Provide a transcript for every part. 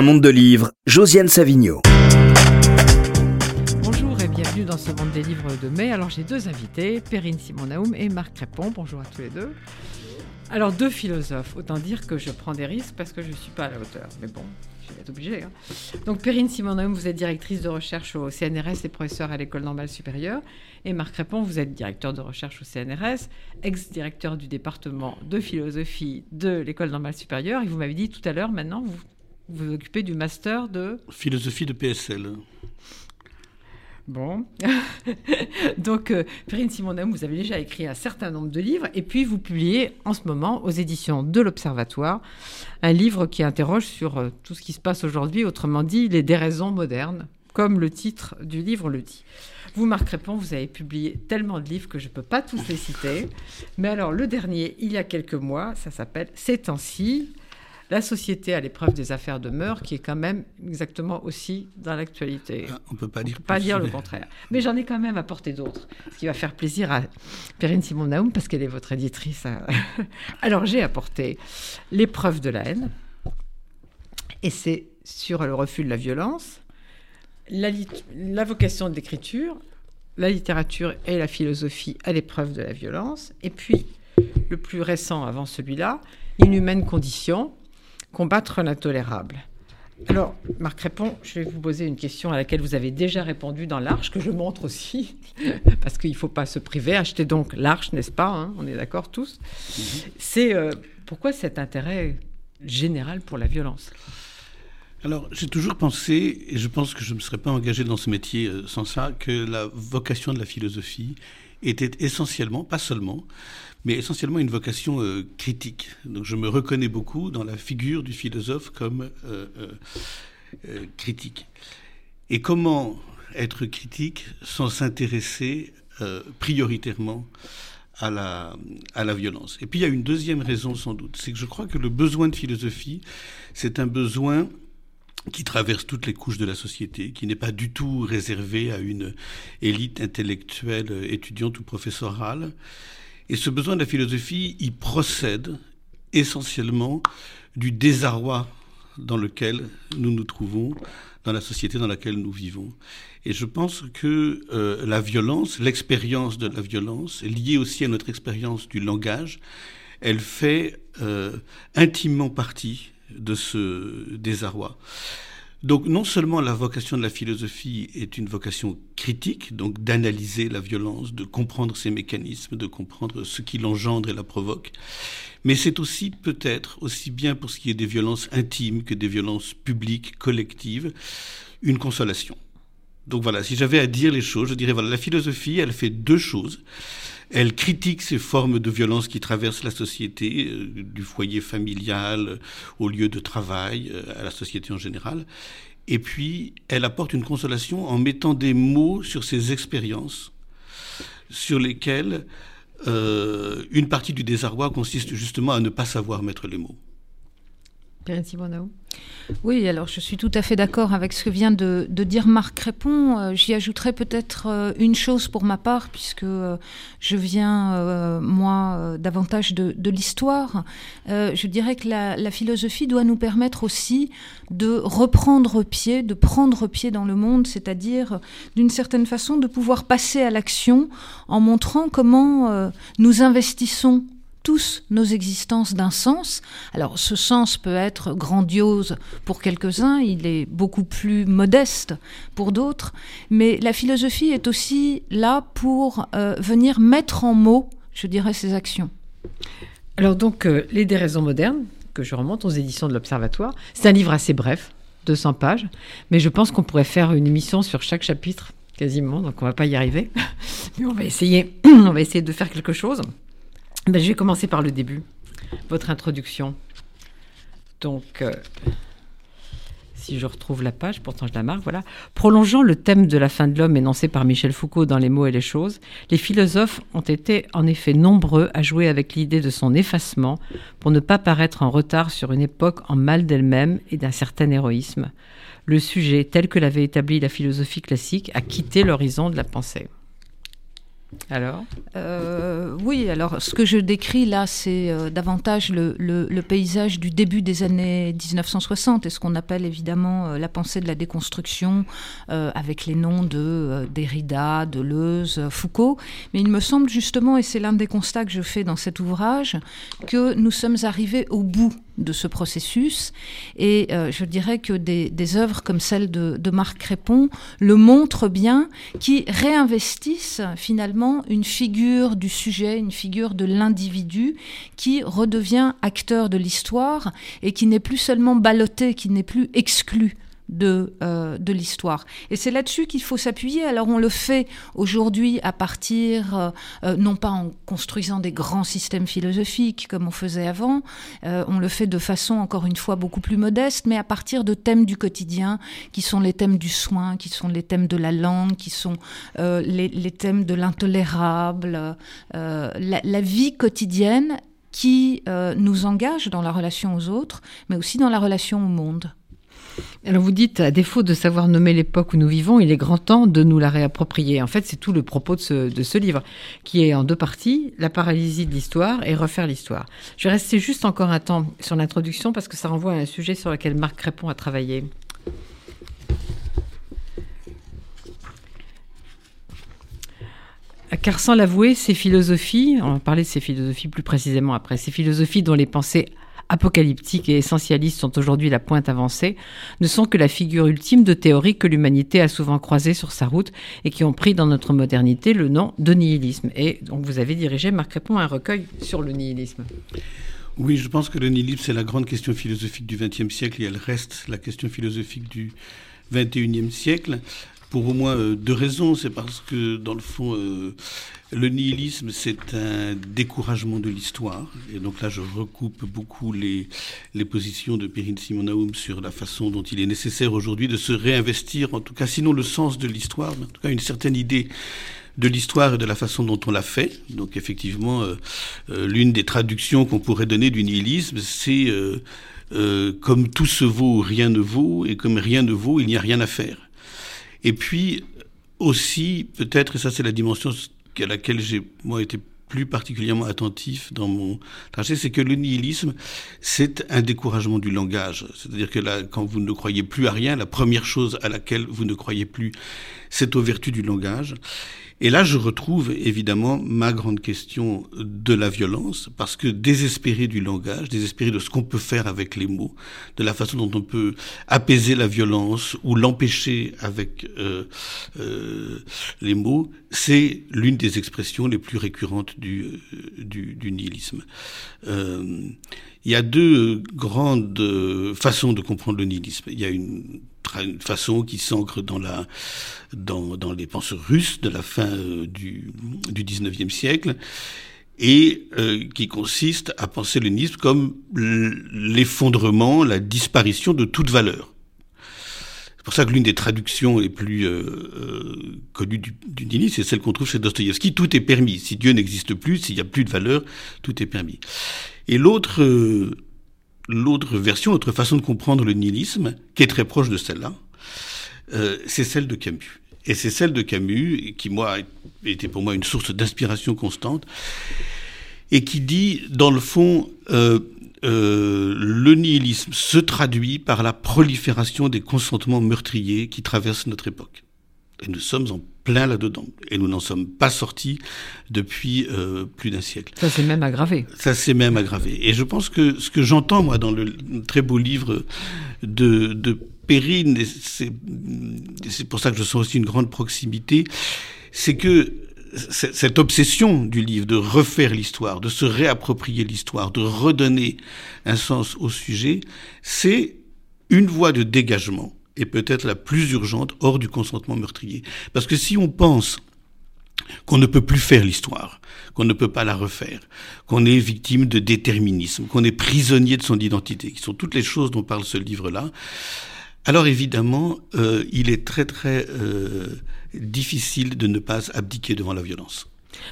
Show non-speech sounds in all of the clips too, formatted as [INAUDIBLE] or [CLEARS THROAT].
Un monde de livres, Josiane Savigno. Bonjour et bienvenue dans ce monde des livres de mai. Alors j'ai deux invités, Perrine Simon-Naoum et Marc Crépon. Bonjour à tous les deux. Alors deux philosophes, autant dire que je prends des risques parce que je ne suis pas à la hauteur. Mais bon, je vais être obligée. Hein. Donc Perrine Simon-Naoum, vous êtes directrice de recherche au CNRS et professeur à l'École normale supérieure. Et Marc Crépon, vous êtes directeur de recherche au CNRS, ex-directeur du département de philosophie de l'École normale supérieure. Et vous m'avez dit tout à l'heure, maintenant, vous vous occupez du master de... Philosophie de PSL. Bon. [LAUGHS] Donc, euh, Perrine vous avez déjà écrit un certain nombre de livres et puis vous publiez en ce moment aux éditions de l'Observatoire un livre qui interroge sur euh, tout ce qui se passe aujourd'hui, autrement dit, les déraisons modernes, comme le titre du livre le dit. Vous, Marc Répond, vous avez publié tellement de livres que je ne peux pas tous les citer. Mais alors, le dernier, il y a quelques mois, ça s'appelle Ces temps-ci, la société à l'épreuve des affaires de mœurs, qui est quand même exactement aussi dans l'actualité. Ah, on ne peut pas dire, pas dire le contraire. Mais j'en ai quand même apporté d'autres, ce qui va faire plaisir à Perrine Simon-Naoum, parce qu'elle est votre éditrice. [LAUGHS] Alors j'ai apporté l'épreuve de la haine, et c'est sur le refus de la violence, la, la vocation de l'écriture, la littérature et la philosophie à l'épreuve de la violence, et puis le plus récent avant celui-là, Inhumaine condition, combattre l'intolérable. Alors, Marc Répond, je vais vous poser une question à laquelle vous avez déjà répondu dans l'Arche, que je montre aussi, [LAUGHS] parce qu'il ne faut pas se priver. Achetez donc l'Arche, n'est-ce pas hein? On est d'accord tous. C'est euh, pourquoi cet intérêt général pour la violence? Alors, j'ai toujours pensé, et je pense que je ne me serais pas engagé dans ce métier euh, sans ça, que la vocation de la philosophie était essentiellement, pas seulement, mais essentiellement une vocation euh, critique. Donc je me reconnais beaucoup dans la figure du philosophe comme euh, euh, critique. Et comment être critique sans s'intéresser prioritairement à la, à la violence? Et puis il y a une deuxième raison sans doute, c'est que je crois que le besoin de philosophie, c'est un besoin qui traverse toutes les couches de la société, qui n'est pas du tout réservé à une élite intellectuelle étudiante ou professorale, et ce besoin de la philosophie, il procède essentiellement du désarroi dans lequel nous nous trouvons, dans la société dans laquelle nous vivons. Et je pense que euh, la violence, l'expérience de la violence, liée aussi à notre expérience du langage, elle fait euh, intimement partie de ce désarroi. Donc non seulement la vocation de la philosophie est une vocation critique, donc d'analyser la violence, de comprendre ses mécanismes, de comprendre ce qui l'engendre et la provoque, mais c'est aussi peut-être, aussi bien pour ce qui est des violences intimes que des violences publiques, collectives, une consolation. Donc voilà, si j'avais à dire les choses, je dirais voilà, la philosophie, elle fait deux choses. Elle critique ces formes de violence qui traversent la société, euh, du foyer familial au lieu de travail, euh, à la société en général. Et puis, elle apporte une consolation en mettant des mots sur ces expériences sur lesquelles euh, une partie du désarroi consiste justement à ne pas savoir mettre les mots. Oui, alors je suis tout à fait d'accord avec ce que vient de, dire Marc Crépon. Euh, j'y ajouterai peut-être euh, une chose pour ma part, puisque euh, je viens, moi, davantage de, l'histoire. je dirais que la, la, philosophie doit nous permettre aussi de reprendre pied, de prendre pied dans le monde, c'est-à-dire d'une certaine façon de pouvoir passer à l'action en montrant comment nous investissons tous nos existences d'un sens. Alors ce sens peut être grandiose pour quelques-uns, il est beaucoup plus modeste pour d'autres, mais la philosophie est aussi là pour euh, venir mettre en mots, je dirais, ces actions. Alors donc, euh, Les déraisons modernes, que je remonte aux éditions de l'Observatoire, c'est un livre assez bref, 200 pages, mais je pense qu'on pourrait faire une émission sur chaque chapitre quasiment, donc on va pas y arriver. [LAUGHS] Mais on va essayer, [CLEARS THROAT] on va essayer de faire quelque chose. Ben, je vais commencer par le début, votre introduction. Donc, euh, si je retrouve la page, pourtant je la marque, voilà. Prolongeant le thème de la fin de l'homme énoncé par Michel Foucault dans Les mots et les choses, les philosophes ont été en effet nombreux à jouer avec l'idée de son effacement pour ne pas paraître en retard sur une époque en mal d'elle-même et d'un certain héroïsme. Le sujet, tel que l'avait établi la philosophie classique, a quitté l'horizon de la pensée. Alors euh, Oui, alors ce que je décris là, c'est euh, davantage le, paysage du début des années 1960 et ce qu'on appelle évidemment euh, la pensée de la déconstruction avec les noms de Derrida, Deleuze, Foucault. Mais il me semble justement, et c'est l'un des constats que je fais dans cet ouvrage, que nous sommes arrivés au bout de ce processus. Et euh, je dirais que des, œuvres comme celle de, Marc Crépon le montrent bien, qui réinvestissent finalement une figure du sujet, une figure de l'individu, qui redevient acteur de l'histoire et qui n'est plus seulement ballotté, qui n'est plus exclu de, euh, de l'histoire. Et c'est là-dessus qu'il faut s'appuyer. Alors on le fait aujourd'hui à partir, euh, euh, non pas en construisant des grands systèmes philosophiques comme on faisait avant, on le fait de façon encore une fois beaucoup plus modeste, mais à partir de thèmes du quotidien qui sont les thèmes du soin, qui sont les thèmes de la langue, qui sont les, les, thèmes de l'intolérable, la, la vie quotidienne qui nous engage dans la relation aux autres, mais aussi dans la relation au monde. Alors vous dites, à défaut de savoir nommer l'époque où nous vivons, il est grand temps de nous la réapproprier. En fait, c'est tout le propos de ce, livre, qui est en deux parties, la paralysie de l'histoire et refaire l'histoire. Je vais rester juste encore un temps sur l'introduction parce que ça renvoie à un sujet sur lequel Marc Crépon a travaillé. Car sans l'avouer, ces philosophies, on va parler de ces philosophies plus précisément après, ces philosophies dont les pensées apocalyptiques et essentialistes sont aujourd'hui la pointe avancée, ne sont que la figure ultime de théories que l'humanité a souvent croisées sur sa route et qui ont pris dans notre modernité le nom de nihilisme. Et donc vous avez dirigé, Marc Répond, un recueil sur le nihilisme. Oui, je pense que le nihilisme, c'est la grande question philosophique du XXe siècle et elle reste la question philosophique du XXIe siècle pour au moins euh, deux raisons. C'est parce que, dans le fond, euh, le nihilisme, c'est un découragement de l'histoire. Et donc là, je recoupe beaucoup les, les positions de Perrine Simonaoum sur la façon dont il est nécessaire aujourd'hui de se réinvestir, en tout cas, sinon le sens de l'histoire, mais en tout cas une certaine idée de l'histoire et de la façon dont on l'a fait. Donc effectivement, euh, l'une des traductions qu'on pourrait donner du nihilisme, c'est comme tout se vaut, rien ne vaut, et comme rien ne vaut, il n'y a rien à faire. Et puis aussi, peut-être, et ça c'est la dimension à laquelle j'ai, moi, été plus particulièrement attentif dans mon trajet, c'est que le nihilisme, c'est un découragement du langage. C'est-à-dire que là, quand vous ne croyez plus à rien, la première chose à laquelle vous ne croyez plus, c'est aux vertus du langage. Et là, je retrouve évidemment ma grande question de la violence, parce que désespéré du langage, désespéré de ce qu'on peut faire avec les mots, de la façon dont on peut apaiser la violence ou l'empêcher avec euh, euh, les mots, c'est l'une des expressions les plus récurrentes du, euh, du, du nihilisme. Euh, il y a deux grandes façons de comprendre le nihilisme. Il y a une, façon qui s'ancre dans, la, dans, les penseurs russes de la fin euh, du, du 19e siècle et euh, qui consiste à penser le nihilisme comme l'effondrement, la disparition de toute valeur. C'est pour ça que l'une des traductions les plus euh, connues du, du nihilisme, c'est celle qu'on trouve chez Dostoïevski. Tout est permis. Si Dieu n'existe plus, s'il n'y a plus de valeur, tout est permis. Et l'autre, l'autre version, l'autre façon de comprendre le nihilisme, qui est très proche de celle-là, euh, c'est celle de Camus. Et c'est celle de Camus qui, moi, était pour moi une source d'inspiration constante, et qui dit, dans le fond, euh, euh, le nihilisme se traduit par la prolifération des consentements meurtriers qui traversent notre époque. Et nous sommes en plein là-dedans. Et nous n'en sommes pas sortis depuis euh, plus d'un siècle. Ça s'est même aggravé. Ça s'est même aggravé. Et je pense que ce que j'entends, moi, dans le très beau livre de, de Perrine, et c'est pour ça que je sens aussi une grande proximité, c'est que cette obsession du livre de refaire l'histoire, de se réapproprier l'histoire, de redonner un sens au sujet, c'est une voie de dégagement est peut-être la plus urgente hors du consentement meurtrier. Parce que si on pense qu'on ne peut plus faire l'histoire, qu'on ne peut pas la refaire, qu'on est victime de déterminisme, qu'on est prisonnier de son identité, qui sont toutes les choses dont parle ce livre-là, alors évidemment, euh, il est très très euh, difficile de ne pas abdiquer devant la violence.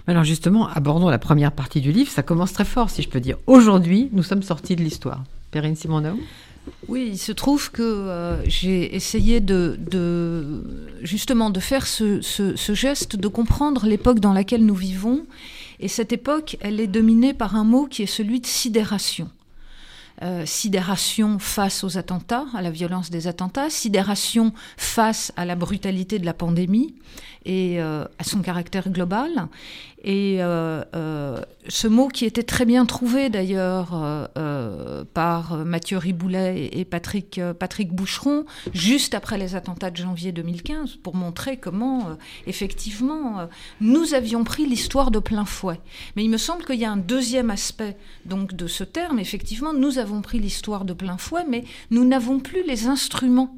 Alors justement, abordons la première partie du livre, ça commence très fort si je peux dire. Aujourd'hui, nous sommes sortis de l'histoire. Perrine Simoneau Oui, il se trouve que euh, j'ai essayé de, justement de faire ce geste, de comprendre l'époque dans laquelle nous vivons. Et cette époque, elle est dominée par un mot qui est celui de sidération. Euh, sidération face aux attentats, à la violence des attentats, sidération face à la brutalité de la pandémie et euh, à son caractère global. Et euh, euh, ce mot qui était très bien trouvé d'ailleurs euh, par Mathieu Riboulet et, Patrick, Patrick Boucheron, juste après les attentats de janvier 2015, pour montrer comment effectivement nous avions pris l'histoire de plein fouet. Mais il me semble qu'il y a un deuxième aspect donc de ce terme. Effectivement, nous avons pris l'histoire de plein fouet, mais nous n'avons plus les instruments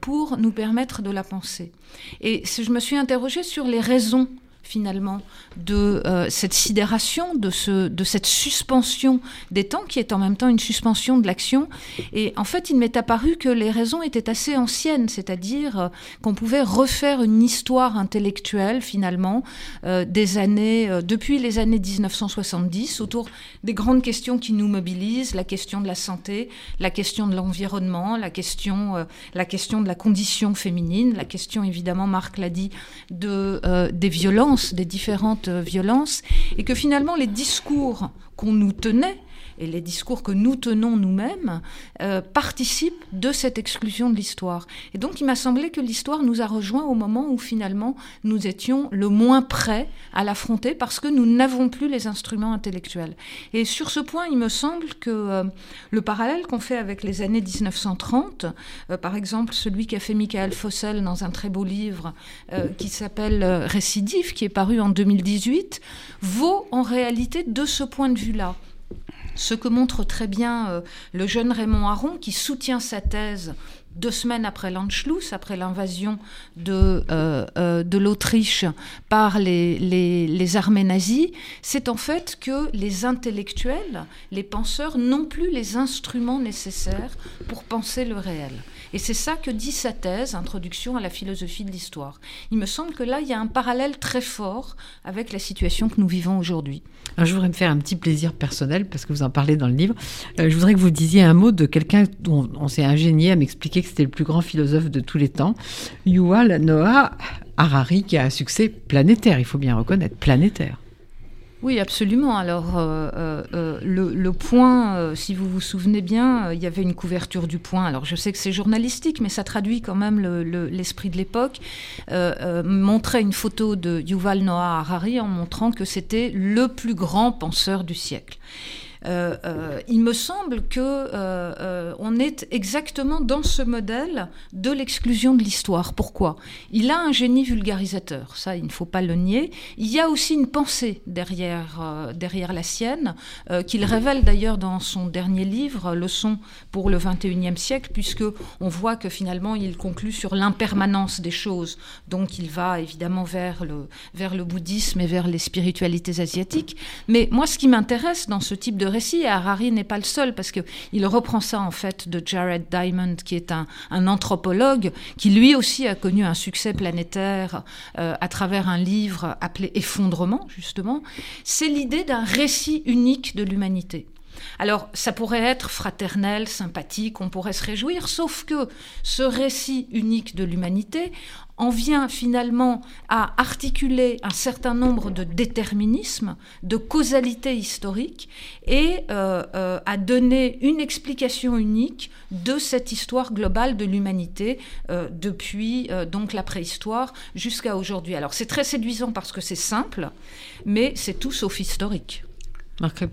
pour nous permettre de la penser. Et je me suis interrogée sur les raisons finalement de euh, cette sidération, de, ce, de cette suspension des temps, qui est en même temps une suspension de l'action. Et en fait, il m'est apparu que les raisons étaient assez anciennes, c'est-à-dire euh, qu'on pouvait refaire une histoire intellectuelle, finalement, euh, des années, depuis les années 1970, autour des grandes questions qui nous mobilisent, la question de la santé, la question de l'environnement, la question, la question de la condition féminine, la question, évidemment, Marc l'a dit, de, des violences des différentes euh, violences, et que finalement les discours qu'on nous tenait et les discours que nous tenons nous-mêmes euh, participent de cette exclusion de l'histoire. Et donc il m'a semblé que l'histoire nous a rejoints au moment où finalement nous étions le moins prêts à l'affronter parce que nous n'avons plus les instruments intellectuels. Et sur ce point, il me semble que euh, le parallèle qu'on fait avec les années 1930, euh, par exemple celui qu'a fait Michael Fossel dans un très beau livre qui s'appelle Récidive, qui est paru en 2018, vaut en réalité de ce point de vue-là ce que montre très bien euh, le jeune Raymond Aron qui soutient sa thèse deux semaines après l'Anschluss, après l'invasion de, euh, euh, l'Autriche par les, les, armées nazies, c'est en fait que les intellectuels, les penseurs, n'ont plus les instruments nécessaires pour penser le réel. Et c'est ça que dit sa thèse, Introduction à la philosophie de l'histoire. Il me semble que là, il y a un parallèle très fort avec la situation que nous vivons aujourd'hui. Alors, je voudrais me faire un petit plaisir personnel, parce que vous en parlez dans le livre. Euh, je voudrais que vous disiez un mot de quelqu'un dont on s'est ingénié à m'expliquer que c'était le plus grand philosophe de tous les temps, Yuval Noah Harari, qui a un succès planétaire, il faut bien reconnaître, planétaire. Oui, absolument. Alors, euh, euh, euh, le, point, si vous vous souvenez bien, il y avait une couverture du point. Alors, je sais que c'est journalistique, mais ça traduit quand même l'esprit de l'époque. montrait une photo de Yuval Noah Harari en montrant que c'était le plus grand penseur du siècle. Euh, euh, il me semble que euh, on est exactement dans ce modèle de l'exclusion de l'histoire. Pourquoi? Il a un génie vulgarisateur, ça il ne faut pas le nier. Il y a aussi une pensée derrière, derrière la sienne, qu'il révèle d'ailleurs dans son dernier livre, Leçon pour le 21e siècle, puisque on voit que finalement il conclut sur l'impermanence des choses. Donc il va évidemment vers le, vers le bouddhisme et vers les spiritualités asiatiques. Mais moi ce qui m'intéresse dans ce type de récit, et Harari n'est pas le seul, parce qu'il reprend ça en fait de Jared Diamond, qui est un, anthropologue, qui lui aussi a connu un succès planétaire euh, à travers un livre appelé Effondrement, justement, c'est l'idée d'un récit unique de l'humanité. Alors, ça pourrait être fraternel, sympathique, on pourrait se réjouir, sauf que ce récit unique de l'humanité en vient finalement à articuler un certain nombre de déterminismes, de causalité historique, et euh, euh, à donner une explication unique de cette histoire globale de l'humanité euh, depuis donc la préhistoire jusqu'à aujourd'hui. Alors c'est très séduisant parce que c'est simple, mais c'est tout sauf historique. Marc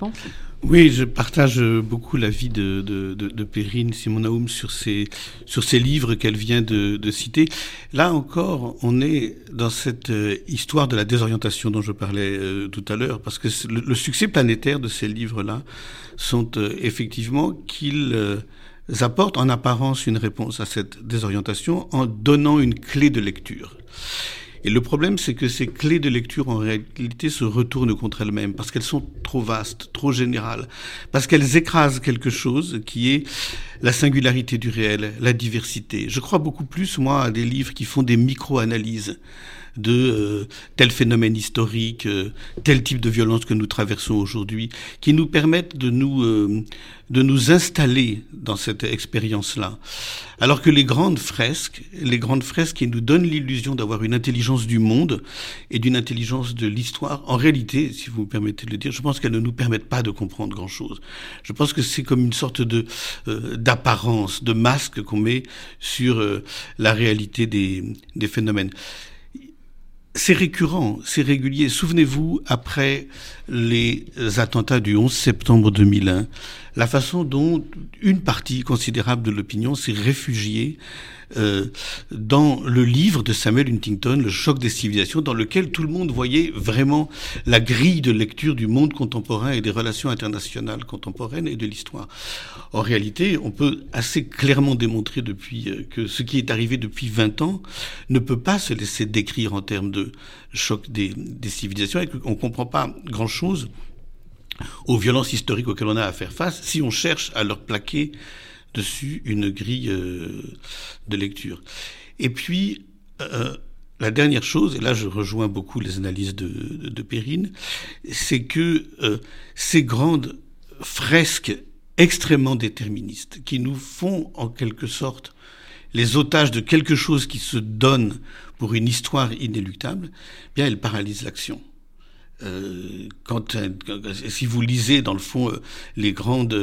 oui, je partage beaucoup l'avis de, de, de, Perrine Simonaoum sur ces, sur ces livres qu'elle vient de, citer. Là encore, on est dans cette euh, histoire de la désorientation dont je parlais euh, tout à l'heure, parce que le, succès planétaire de ces livres-là sont euh, effectivement qu'ils apportent en apparence une réponse à cette désorientation en donnant une clé de lecture. Et le problème, c'est que ces clés de lecture, en réalité, se retournent contre elles-mêmes, parce qu'elles sont trop vastes, trop générales, parce qu'elles écrasent quelque chose qui est la singularité du réel, la diversité. Je crois beaucoup plus, moi, à des livres qui font des micro-analyses de euh, tel phénomène historique, euh, tel type de violence que nous traversons aujourd'hui, qui nous permettent de nous, euh, de nous installer dans cette expérience-là. Alors que les grandes fresques, les grandes fresques qui nous donnent l'illusion d'avoir une intelligence du monde et d'une intelligence de l'histoire, en réalité, si vous me permettez de le dire, je pense qu'elles ne nous permettent pas de comprendre grand-chose. Je pense que c'est comme une sorte de euh, d'apparence, de masque qu'on met sur euh, la réalité des, des phénomènes c'est récurrent, c'est régulier. Souvenez-vous, après les attentats du 11 septembre 2001, la façon dont une partie considérable de l'opinion s'est réfugiée euh, dans le livre de Samuel Huntington, Le choc des civilisations, dans lequel tout le monde voyait vraiment la grille de lecture du monde contemporain et des relations internationales contemporaines et de l'histoire. En réalité, on peut assez clairement démontrer depuis euh, que ce qui est arrivé depuis 20 ans ne peut pas se laisser décrire en termes de choc des, des civilisations et qu'on ne comprend pas grand-chose aux violences historiques auxquelles on a à faire face si on cherche à leur plaquer dessus une grille euh, de lecture. Et puis, euh, la dernière chose, et là je rejoins beaucoup les analyses de, Perrine, c'est que euh, ces grandes fresques extrêmement déterministes, qui nous font en quelque sorte les otages de quelque chose qui se donne pour une histoire inéluctable, eh bien elles paralysent l'action. Euh, quand, euh, si vous lisez dans le fond euh, les grandes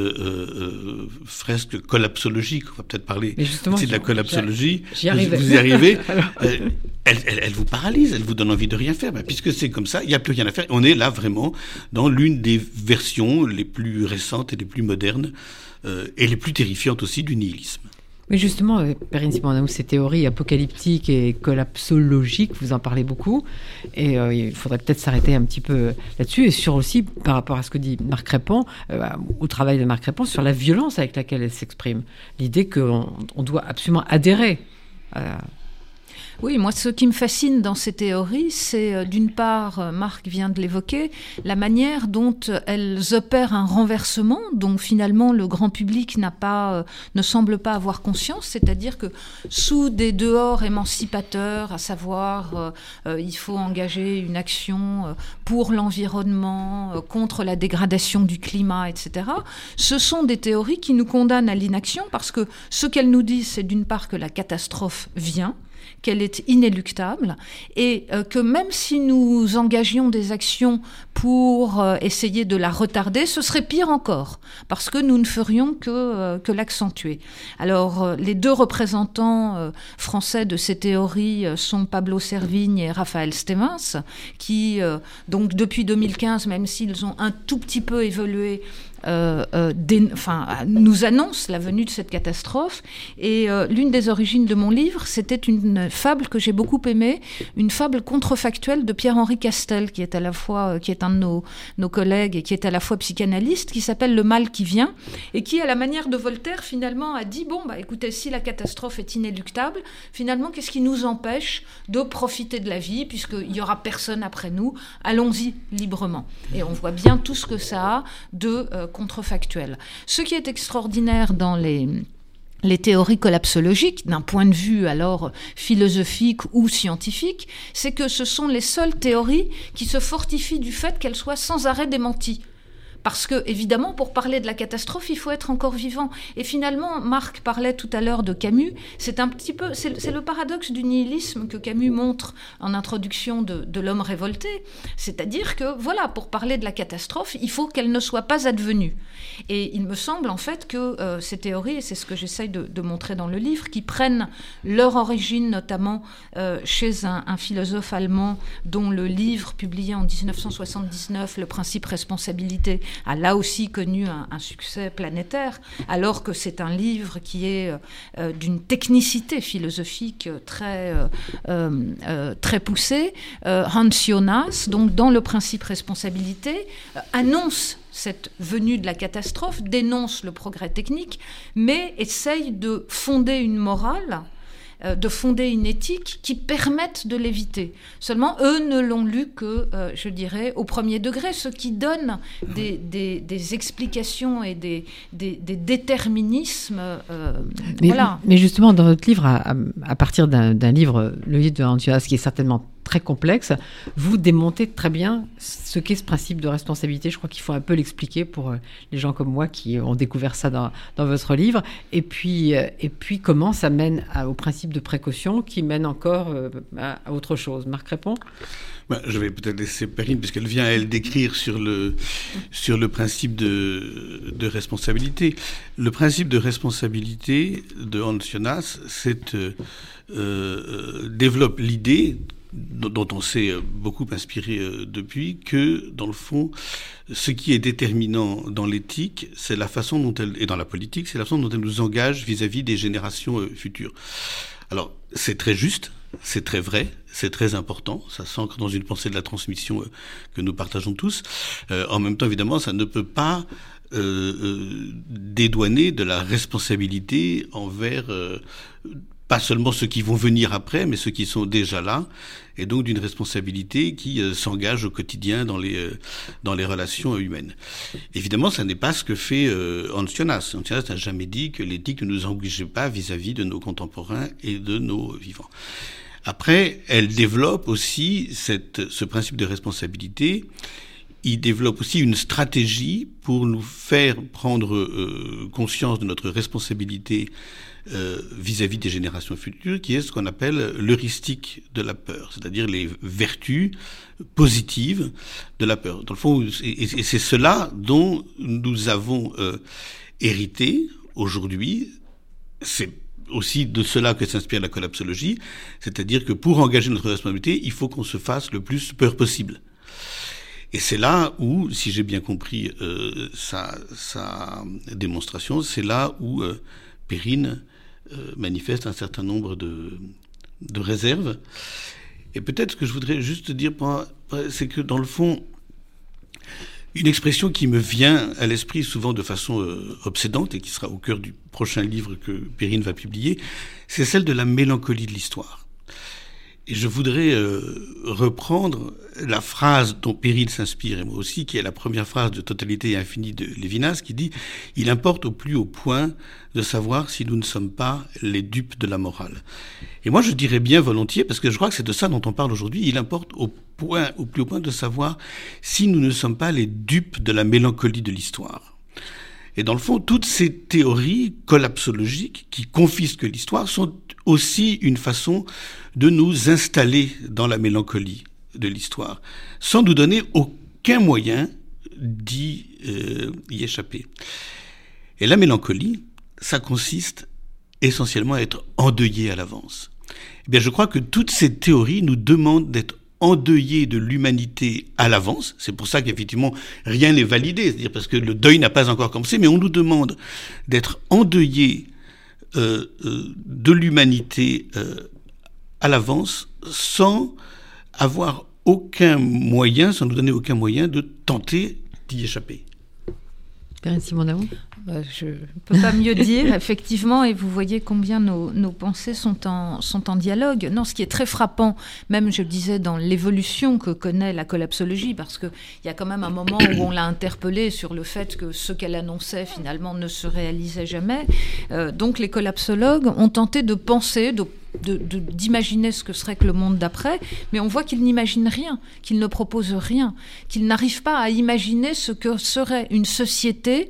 fresques collapsologiques, on va peut-être parler aussi de la collapsologie, vous, vous y arrivez, [LAUGHS] elle, elle, vous paralyse, elle vous donne envie de rien faire. Ben, puisque c'est comme ça, il n'y a plus rien à faire. On est là vraiment dans l'une des versions les plus récentes et les plus modernes et les plus terrifiantes aussi du nihilisme. Mais justement, euh, Perrine Simon ces théories apocalyptiques et collapsologiques, vous en parlez beaucoup. Et euh, il faudrait peut-être s'arrêter un petit peu là-dessus. Et sur aussi, par rapport à ce que dit Marc Répand, euh, au travail de Marc Répand, sur la violence avec laquelle elle s'exprime. L'idée qu'on on doit absolument adhérer à oui, moi, ce qui me fascine dans ces théories, c'est euh, d'une part, euh, Marc vient de l'évoquer, la manière dont euh, elles opèrent un renversement, dont finalement le grand public n'a pas, ne semble pas avoir conscience, c'est-à-dire que sous des dehors émancipateurs, à savoir il faut engager une action pour l'environnement, contre la dégradation du climat, etc., ce sont des théories qui nous condamnent à l'inaction parce que ce qu'elles nous disent, c'est d'une part que la catastrophe vient, qu'elle est inéluctable et euh, que même si nous engagions des actions pour euh, essayer de la retarder, ce serait pire encore, parce que nous ne ferions que, euh, que l'accentuer. Alors, les deux représentants français de ces théories sont Pablo Servigne et Raphaël Stevens, qui, donc depuis 2015, même s'ils ont un tout petit peu évolué, euh, euh, nous annonce la venue de cette catastrophe. Et euh, l'une des origines de mon livre, c'était une fable que j'ai beaucoup aimée, une fable contrefactuelle de Pierre-Henri Castel, qui est à la fois, qui est un de nos, nos collègues et qui est à la fois psychanalyste, qui s'appelle Le mal qui vient, et qui, à la manière de Voltaire, finalement, a dit bon, bah écoutez, si la catastrophe est inéluctable, finalement, qu'est-ce qui nous empêche de profiter de la vie, puisqu'il n'y aura personne après nous? Allons-y librement. Et on voit bien tout ce que ça a de contrefactuel. Ce qui est extraordinaire dans les les théories collapsologiques, d'un point de vue alors philosophique ou scientifique, c'est que ce sont les seules théories qui se fortifient du fait qu'elles soient sans arrêt démenties. Parce que, évidemment, pour parler de la catastrophe, il faut être encore vivant. Et finalement, Marc parlait tout à l'heure de Camus. C'est un petit peu, c'est le paradoxe du nihilisme que Camus montre en introduction de, l'homme révolté. C'est-à-dire que, voilà, pour parler de la catastrophe, il faut qu'elle ne soit pas advenue. Et il me semble, en fait, que euh, ces théories, et c'est ce que j'essaye de, montrer dans le livre, qui prennent leur origine notamment euh, chez un, un, philosophe allemand dont le livre publié en 1979, Le principe responsabilité, a là aussi connu un, succès planétaire, alors que c'est un livre qui est euh, euh, d'une technicité philosophique très, euh, très poussée. Hans Jonas, donc dans le principe responsabilité, annonce cette venue de la catastrophe, dénonce le progrès technique, mais essaye de fonder une morale euh, de fonder une éthique qui permette de l'éviter. Seulement, eux ne l'ont lu que, euh, je dirais, au premier degré, ce qui donne des, explications et des, déterminismes. Euh, mais, mais, justement, dans votre livre, à, partir d'un livre, le livre de Antioas, qui est certainement très complexe, vous démontez très bien ce qu'est ce principe de responsabilité. Je crois qu'il faut un peu l'expliquer pour euh, les gens comme moi qui ont découvert ça dans, votre livre. Et puis, euh, et puis comment ça mène au principe de précaution qui mène encore euh, à, autre chose? Marc répond ben, je vais peut-être laisser Perrine, puisqu'elle vient, elle, d'écrire sur le, sur le principe de, de responsabilité. Le principe de responsabilité de Hans Jonas, développe l'idée dont on s'est beaucoup inspiré euh, depuis, que dans le fond, ce qui est déterminant dans l'éthique, c'est la façon dont elle, et dans la politique, c'est la façon dont elle nous engage vis-à-vis -vis des générations euh, futures. Alors, c'est très juste, c'est très vrai, c'est très important, ça s'ancre dans une pensée de la transmission euh, que nous partageons tous. Euh, en même temps, évidemment, ça ne peut pas euh, euh dédouaner de la responsabilité envers euh, pas seulement ceux qui vont venir après, mais ceux qui sont déjà là, et donc d'une responsabilité qui euh, s'engage au quotidien dans les, euh, dans les relations humaines. Évidemment, ça n'est pas ce que fait euh. Hans Jonas n'a jamais dit que l'éthique ne nous obligeait pas vis-à-vis -vis de nos contemporains et de nos vivants. Après, elle développe aussi cette, ce principe de responsabilité. Il développe aussi une stratégie pour nous faire prendre euh, conscience de notre responsabilité vis-à-vis -vis des générations futures, qui est ce qu'on appelle l'heuristique de la peur, c'est-à-dire les vertus positives de la peur. Dans le fond, et, c'est cela dont nous avons euh, hérité aujourd'hui. C'est aussi de cela que s'inspire la collapsologie, c'est-à-dire que pour engager notre responsabilité, il faut qu'on se fasse le plus peur possible. Et c'est là où, si j'ai bien compris euh, sa, sa, démonstration, c'est là où euh, Perrine euh, manifeste un certain nombre de, de réserves. Et peut-être ce que je voudrais juste dire, c'est que dans le fond, une expression qui me vient à l'esprit souvent de façon euh, obsédante et qui sera au cœur du prochain livre que Perrine va publier, c'est celle de la mélancolie de l'histoire. Et je voudrais euh, reprendre la phrase dont Péril s'inspire, et moi aussi, qui est la première phrase de Totalité infinie de Lévinas, qui dit « Il importe au plus haut point de savoir si nous ne sommes pas les dupes de la morale ». Et moi, je dirais bien volontiers, parce que je crois que c'est de ça dont on parle aujourd'hui, il importe au, point, au plus haut point de savoir si nous ne sommes pas les dupes de la mélancolie de l'histoire. Et dans le fond, toutes ces théories collapsologiques qui confisquent l'histoire sont aussi une façon de nous installer dans la mélancolie de l'histoire, sans nous donner aucun moyen d'y euh, y échapper. Et la mélancolie, ça consiste essentiellement à être endeuillé à l'avance. Eh bien, je crois que toutes ces théories nous demandent d'être endeuillés de l'humanité à l'avance. C'est pour ça qu'effectivement rien n'est validé, c'est-à-dire parce que le deuil n'a pas encore commencé, mais on nous demande d'être endeuillés euh, euh, de l'humanité euh, à l'avance sans avoir aucun moyen, sans nous donner aucun moyen de tenter d'y échapper. Perrine Simon Je ne peux pas mieux dire, [LAUGHS] effectivement, et vous voyez combien nos, nos, pensées sont en, sont en dialogue. Non, ce qui est très frappant, même je le disais, dans l'évolution que connaît la collapsologie, parce qu'il y a quand même un moment où on l'a interpellée sur le fait que ce qu'elle annonçait finalement ne se réalisait jamais. Euh, donc les collapsologues ont tenté de penser, de d'imaginer ce que serait que le monde d'après, mais on voit qu'il n'imagine rien, qu'il ne propose rien, qu'il n'arrive pas à imaginer ce que serait une société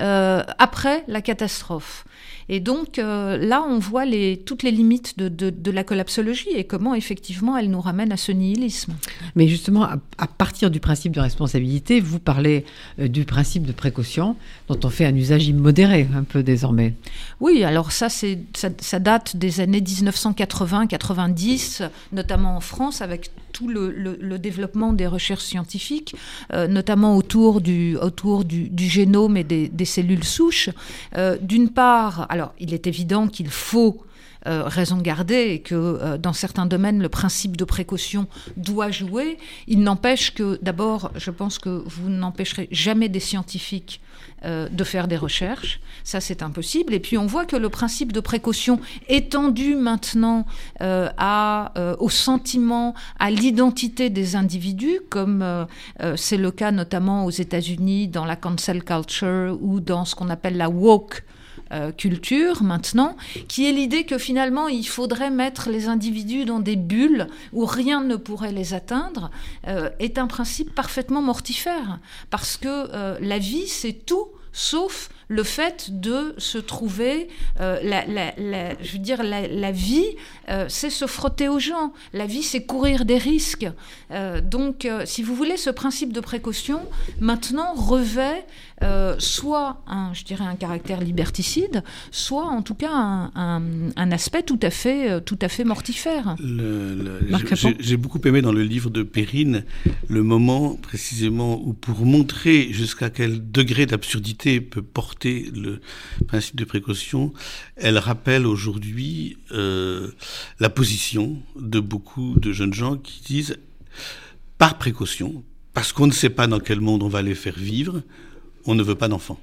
euh, après la catastrophe. Et donc euh, là, on voit les, toutes les limites de, de, de, la collapsologie et comment effectivement elle nous ramène à ce nihilisme. Mais justement, à, à partir du principe de responsabilité, vous parlez euh, du principe de précaution dont on fait un usage immodéré un peu désormais. Oui, alors ça, ça, ça date des années 1980-90, notamment en France, avec tout le, développement des recherches scientifiques, euh, notamment autour du, autour du, génome et des, des cellules souches. Euh, d'une part, alors il est évident qu'il faut euh, raison garder et que euh, dans certains domaines, le principe de précaution doit jouer. Il n'empêche que, d'abord, je pense que vous n'empêcherez jamais des scientifiques euh, de faire des recherches. Ça, c'est impossible. Et puis, on voit que le principe de précaution étendu maintenant euh, au sentiment, à l'identité des individus, comme c'est le cas notamment aux États-Unis dans la cancel culture ou dans ce qu'on appelle la woke euh, culture maintenant, qui est l'idée que finalement il faudrait mettre les individus dans des bulles où rien ne pourrait les atteindre, euh, est un principe parfaitement mortifère. Parce que euh, la vie, c'est tout sauf le fait de se trouver, la, je veux dire, la, vie, c'est se frotter aux gens. La vie, c'est courir des risques. Donc, si vous voulez, ce principe de précaution, maintenant, revêt soit, un, je dirais, un caractère liberticide, soit, en tout cas, un, aspect tout à fait, tout à fait mortifère. J'ai beaucoup aimé dans le livre de Perrine le moment, précisément, où pour montrer jusqu'à quel degré d'absurdité peut porter le principe de précaution, elle rappelle aujourd'hui euh, la position de beaucoup de jeunes gens qui disent, par précaution, parce qu'on ne sait pas dans quel monde on va les faire vivre, on ne veut pas d'enfants.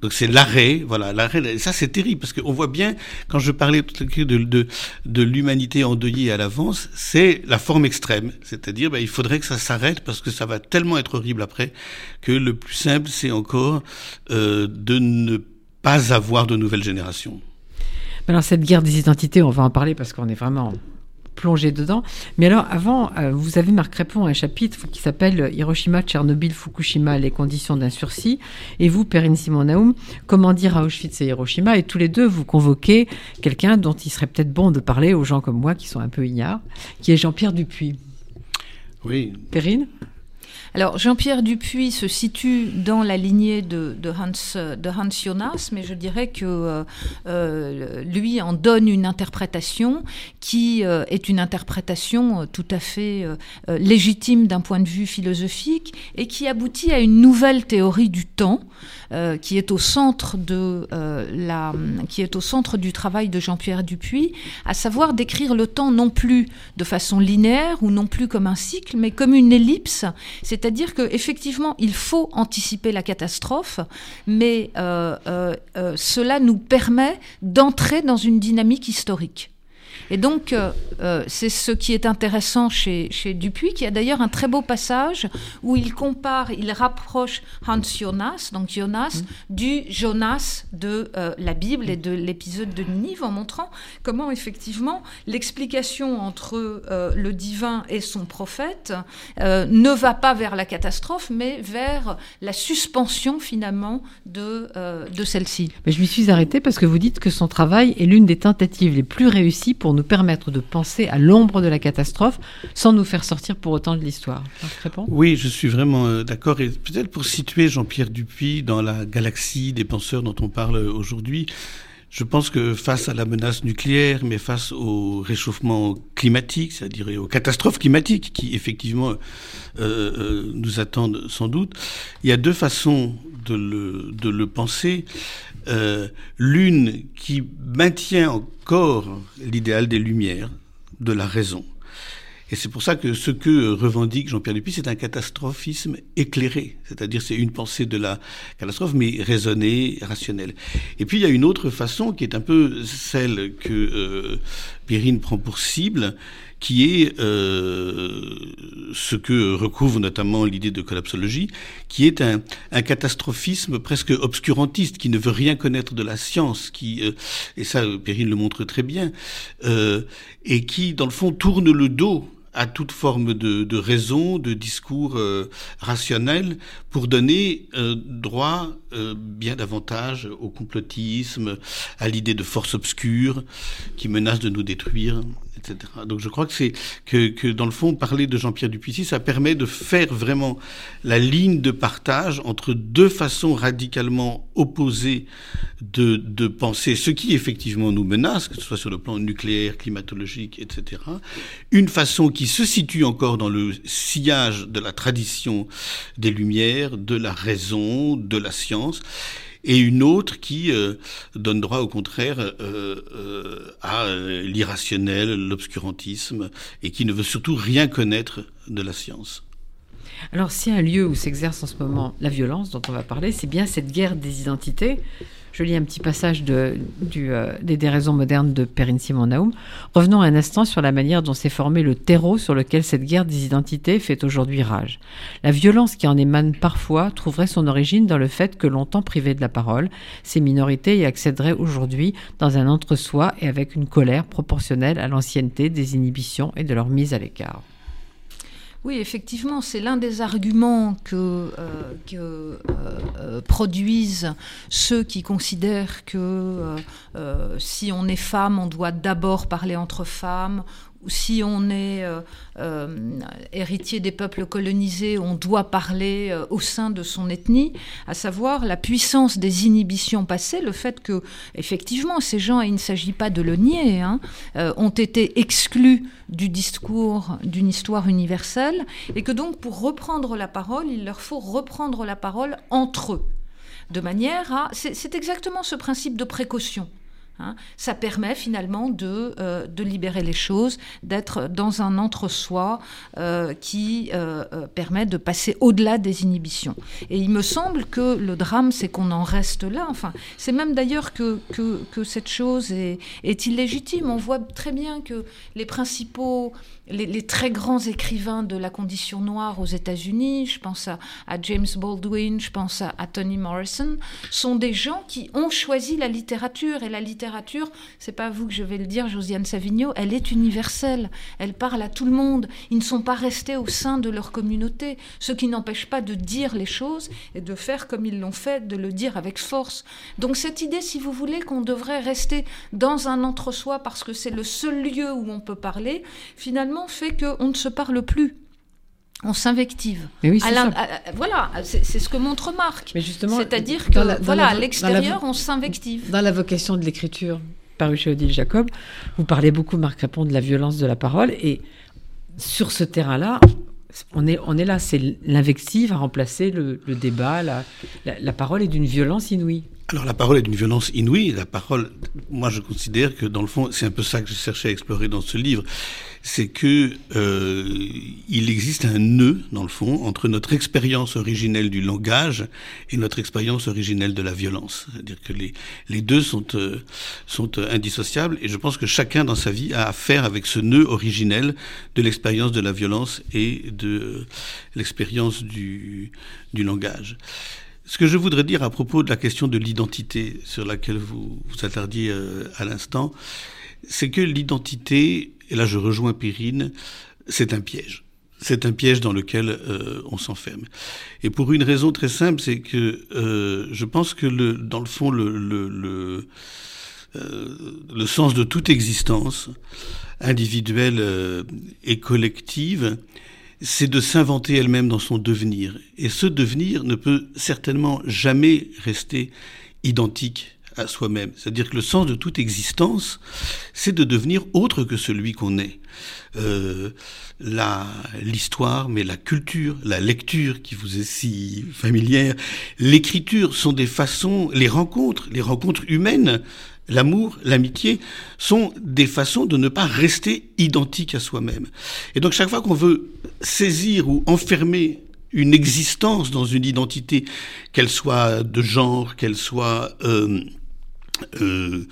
Donc c'est l'arrêt, voilà, l'arrêt. Ça c'est terrible parce qu'on voit bien quand je parlais de, de, de l'humanité endeuillée à l'avance, c'est la forme extrême, c'est-à-dire ben, il faudrait que ça s'arrête parce que ça va tellement être horrible après que le plus simple c'est encore euh, de ne pas avoir de nouvelles générations. Alors cette guerre des identités, on va en parler parce qu'on est vraiment plonger dedans. Mais alors, avant, euh, vous avez, Marc Répond, un chapitre qui s'appelle Hiroshima, Tchernobyl, Fukushima, les conditions d'un sursis. Et vous, Perrine Simon-Naoum, comment dire à Auschwitz et Hiroshima? Et tous les deux, vous convoquez quelqu'un dont il serait peut-être bon de parler aux gens comme moi qui sont un peu ignares, qui est Jean-Pierre Dupuis. Oui. Perrine? Alors Jean-Pierre Dupuis se situe dans la lignée de, Hans, de Jonas, mais je dirais que euh, euh, lui en donne une interprétation qui euh, est une interprétation tout à fait légitime d'un point de vue philosophique et qui aboutit à une nouvelle théorie du temps qui est au centre qui est au centre du travail de Jean-Pierre Dupuis, à savoir décrire le temps non plus de façon linéaire ou non plus comme un cycle, mais comme une ellipse. C'est-à-dire qu'effectivement, il faut anticiper la catastrophe, mais euh, euh, euh, cela nous permet d'entrer dans une dynamique historique. Et donc, euh, euh, c'est ce qui est intéressant chez, chez Dupuis, qui a d'ailleurs un très beau passage où il compare, il rapproche Hans Jonas, donc Jonas, mm. du Jonas de euh, la Bible et de l'épisode de Ninive, en montrant comment effectivement l'explication entre le divin et son prophète ne va pas vers la catastrophe, mais vers la suspension finalement de, de celle-ci. Mais je m'y suis arrêtée parce que vous dites que son travail est l'une des tentatives les plus réussies pour nous permettre de penser à l'ombre de la catastrophe sans nous faire sortir pour autant de l'histoire. Oui, je suis vraiment euh, d'accord. Et peut-être pour situer Jean-Pierre Dupuis dans la galaxie des penseurs dont on parle aujourd'hui, je pense que face à la menace nucléaire, mais face au réchauffement climatique, c'est-à-dire aux catastrophes climatiques qui effectivement euh, euh, nous attendent sans doute, il y a deux façons de le penser. Euh, l'une qui maintient encore l'idéal des Lumières, de la raison. Et c'est pour ça que ce que revendique Jean-Pierre Dupuis, c'est un catastrophisme éclairé. C'est-à-dire, c'est une pensée de la catastrophe, mais raisonnée, rationnelle. Et puis, il y a une autre façon qui est un peu celle que euh, Périne prend pour cible, qui est euh, ce que recouvre notamment l'idée de collapsologie, qui est un, un, catastrophisme presque obscurantiste, qui ne veut rien connaître de la science, qui, euh, et ça Périne le montre très bien, euh, et qui, dans le fond, tourne le dos à toute forme de, de raison, de discours euh, rationnel, pour donner euh, droit euh, bien davantage au complotisme, à l'idée de force obscure qui menace de nous détruire, Donc je crois que c'est que, dans le fond, parler de Jean-Pierre Dupuisy, ça permet de faire vraiment la ligne de partage entre deux façons radicalement opposées de penser ce qui effectivement nous menace, que ce soit sur le plan nucléaire, climatologique, etc. Une façon qui se situe encore dans le sillage de la tradition des Lumières, de la raison, de la science, et une autre qui euh, donne droit au contraire euh, euh, à l'irrationnel, l'obscurantisme, et qui ne veut surtout rien connaître de la science. Alors, si un lieu où s'exerce en ce moment la violence dont on va parler, c'est bien cette guerre des identités Je lis un petit passage euh, des déraisons modernes de Perrine Simon Naoum. Revenons un instant sur la manière dont s'est formé le terreau sur lequel cette guerre des identités fait aujourd'hui rage. La violence qui en émane parfois trouverait son origine dans le fait que longtemps privées de la parole, ces minorités y accéderaient aujourd'hui dans un entre-soi et avec une colère proportionnelle à l'ancienneté des inhibitions et de leur mise à l'écart. Oui, effectivement, c'est l'un des arguments que, euh, euh, euh, produisent ceux qui considèrent que si on est femme, on doit d'abord parler entre femmes, si on est euh, euh, héritier des peuples colonisés, on doit parler euh, au sein de son ethnie, à savoir la puissance des inhibitions passées, le fait que, effectivement, ces gens, il ne s'agit pas de le nier, hein, ont été exclus du discours d'une histoire universelle, et que donc, pour reprendre la parole, il leur faut reprendre la parole entre eux de manière à... C'est exactement ce principe de précaution. Hein. ça permet finalement de, euh, de, libérer les choses, d'être dans un entre-soi euh, qui euh, permet de passer au-delà des inhibitions. Et il me semble que le drame, c'est qu'on en reste là. Enfin, c'est même d'ailleurs que, que, cette chose est, est, illégitime. On voit très bien que les principaux, les, les, très grands écrivains de la condition noire aux États-Unis, je pense à, à, James Baldwin, je pense à, à Toni Morrison, sont des gens qui ont choisi la littérature et la littérature littérature, c'est pas vous que je vais le dire, Josiane Savigno, elle est universelle. Elle parle à tout le monde. Ils ne sont pas restés au sein de leur communauté, ce qui n'empêche pas de dire les choses et de faire comme ils l'ont fait, de le dire avec force. Donc cette idée, si vous voulez, qu'on devrait rester dans un entre-soi parce que c'est le seul lieu où on peut parler, finalement fait qu'on ne se parle plus on s'invective. Oui, voilà, c'est ce que montre Marc. Mais justement, c'est-à-dire que voilà, à l'extérieur, on s'invective. Dans la vocation de l'écriture, paru chez Odile Jacob, vous parlez beaucoup, Marc Répond, de la violence de la parole, et sur ce terrain-là, on est, on est là, c'est l'invective à remplacer le, débat, la, la parole est d'une violence inouïe. Alors la parole est d'une violence inouïe. La parole, moi je considère que dans le fond, c'est un peu ça que je cherchais à explorer dans ce livre, c'est que euh, il existe un nœud dans le fond entre notre expérience originelle du langage et notre expérience originelle de la violence. C'est-à-dire que les, deux sont euh, sont indissociables et je pense que chacun dans sa vie a affaire avec ce nœud originel de l'expérience de la violence et de euh, l'expérience du du langage. Ce que je voudrais dire à propos de la question de l'identité sur laquelle vous vous attardiez euh, à l'instant, c'est que l'identité, et là je rejoins Pyrine, c'est un piège. C'est un piège dans lequel euh, on s'enferme. Et pour une raison très simple, c'est que euh, je pense que le, dans le fond, le, le, le, le sens de toute existence, individuelle et collective, c'est de s'inventer elle-même dans son devenir. Et ce devenir ne peut certainement jamais rester identique à soi-même. C'est-à-dire que le sens de toute existence, c'est de devenir autre que celui qu'on est. Euh, l'histoire, mais la culture, la lecture qui vous est si familière, l'écriture sont des façons, les rencontres, les rencontres humaines l'amour, l'amitié, sont des façons de ne pas rester identique à soi-même. Et donc chaque fois qu'on veut saisir ou enfermer une existence dans une identité, qu'elle soit de genre, qu'elle soit euh, euh,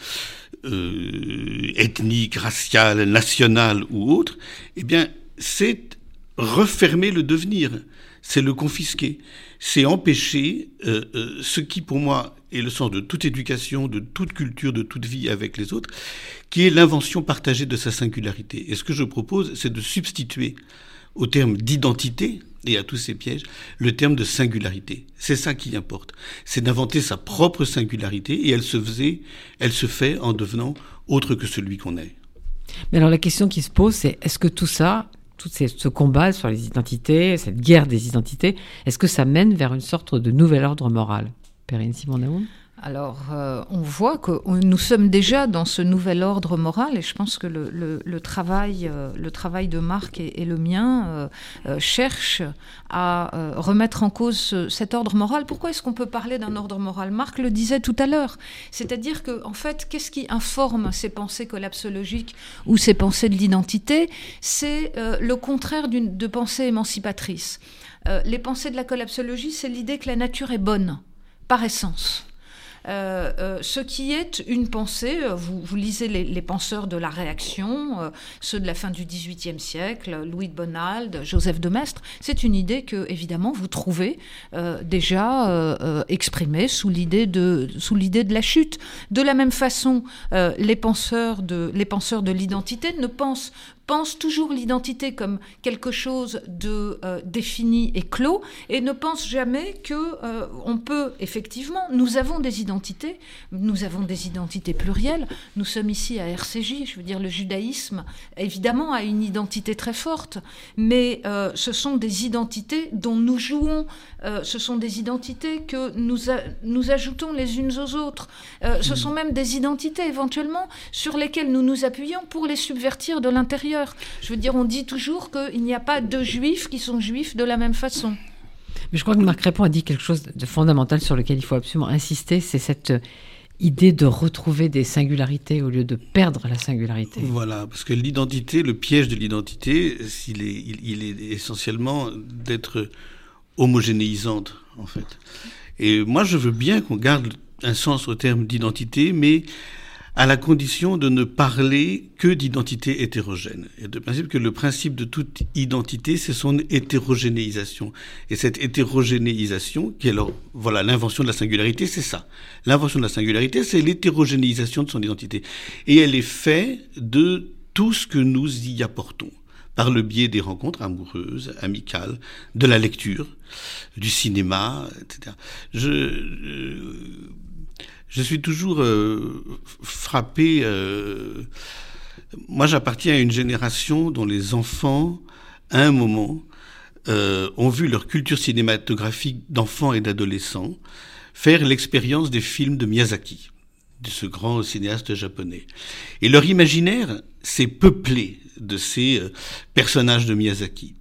euh, ethnique, raciale, nationale ou autre, eh bien, c'est refermer le devenir, c'est le confisquer, c'est empêcher ce qui, pour moi, et le sens de toute éducation, de toute culture, de toute vie avec les autres, qui est l'invention partagée de sa singularité. Et ce que je propose, c'est de substituer au terme d'identité et à tous ces pièges, le terme de singularité. C'est ça qui importe. C'est d'inventer sa propre singularité et elle se faisait, elle se fait en devenant autre que celui qu'on est. Mais alors la question qui se pose, c'est est-ce que tout ça, tout ce combat sur les identités, cette guerre des identités, est-ce que ça mène vers une sorte de nouvel ordre moral? Perrine Simon alors, euh, on voit que nous sommes déjà dans ce nouvel ordre moral et je pense que le, travail, euh, le travail de Marc et, le mien euh, cherche à remettre en cause cet ordre moral. Pourquoi est-ce qu'on peut parler d'un ordre moral? Marc le disait tout à l'heure. C'est-à-dire que, en fait, qu'est-ce qui informe ces pensées collapsologiques ou ces pensées de l'identité? C'est le contraire de pensée émancipatrice. les pensées de la collapsologie, c'est l'idée que la nature est bonne par essence. Ce qui est une pensée, vous, vous lisez les, penseurs de la réaction, ceux de la fin du XVIIIe siècle, Louis de Bonald, Joseph de Maistre, c'est une idée que, évidemment, vous trouvez déjà exprimée sous l'idée de, sous de la chute. De la même façon, les penseurs de, les penseurs de l'identité ne pensent pense toujours l'identité comme quelque chose de euh, défini et clos et ne pense jamais que euh, on peut effectivement nous avons des identités nous avons des identités plurielles nous sommes ici à RCJ je veux dire le judaïsme évidemment a une identité très forte mais euh, ce sont des identités dont nous jouons ce sont des identités que nous nous ajoutons les unes aux autres ce mmh. sont même des identités éventuellement sur lesquelles nous nous appuyons pour les subvertir de l'intérieur je veux dire, on dit toujours qu'il n'y a pas deux juifs qui sont juifs de la même façon. Mais je crois que Marc Répond a dit quelque chose de fondamental sur lequel il faut absolument insister, c'est cette idée de retrouver des singularités au lieu de perdre la singularité. Voilà, parce que l'identité, le piège de l'identité, il est, il est essentiellement d'être homogénéisante, en fait. Et moi, je veux bien qu'on garde un sens au terme d'identité, mais à la condition de ne parler que d'identité hétérogène. Et de principe que le principe de toute identité, c'est son hétérogénéisation. Et cette hétérogénéisation, qui est alors, voilà, l'invention de la singularité, c'est ça. L'invention de la singularité, c'est l'hétérogénéisation de son identité. Et elle est faite de tout ce que nous y apportons par le biais des rencontres amoureuses, amicales, de la lecture, du cinéma, etc. Je, euh, je suis toujours euh, frappé. Euh, moi, j'appartiens à une génération dont les enfants, à un moment, euh, ont vu leur culture cinématographique d'enfants et d'adolescents faire l'expérience des films de Miyazaki, de ce grand cinéaste japonais. Et leur imaginaire s'est peuplé de ces personnages de Miyazaki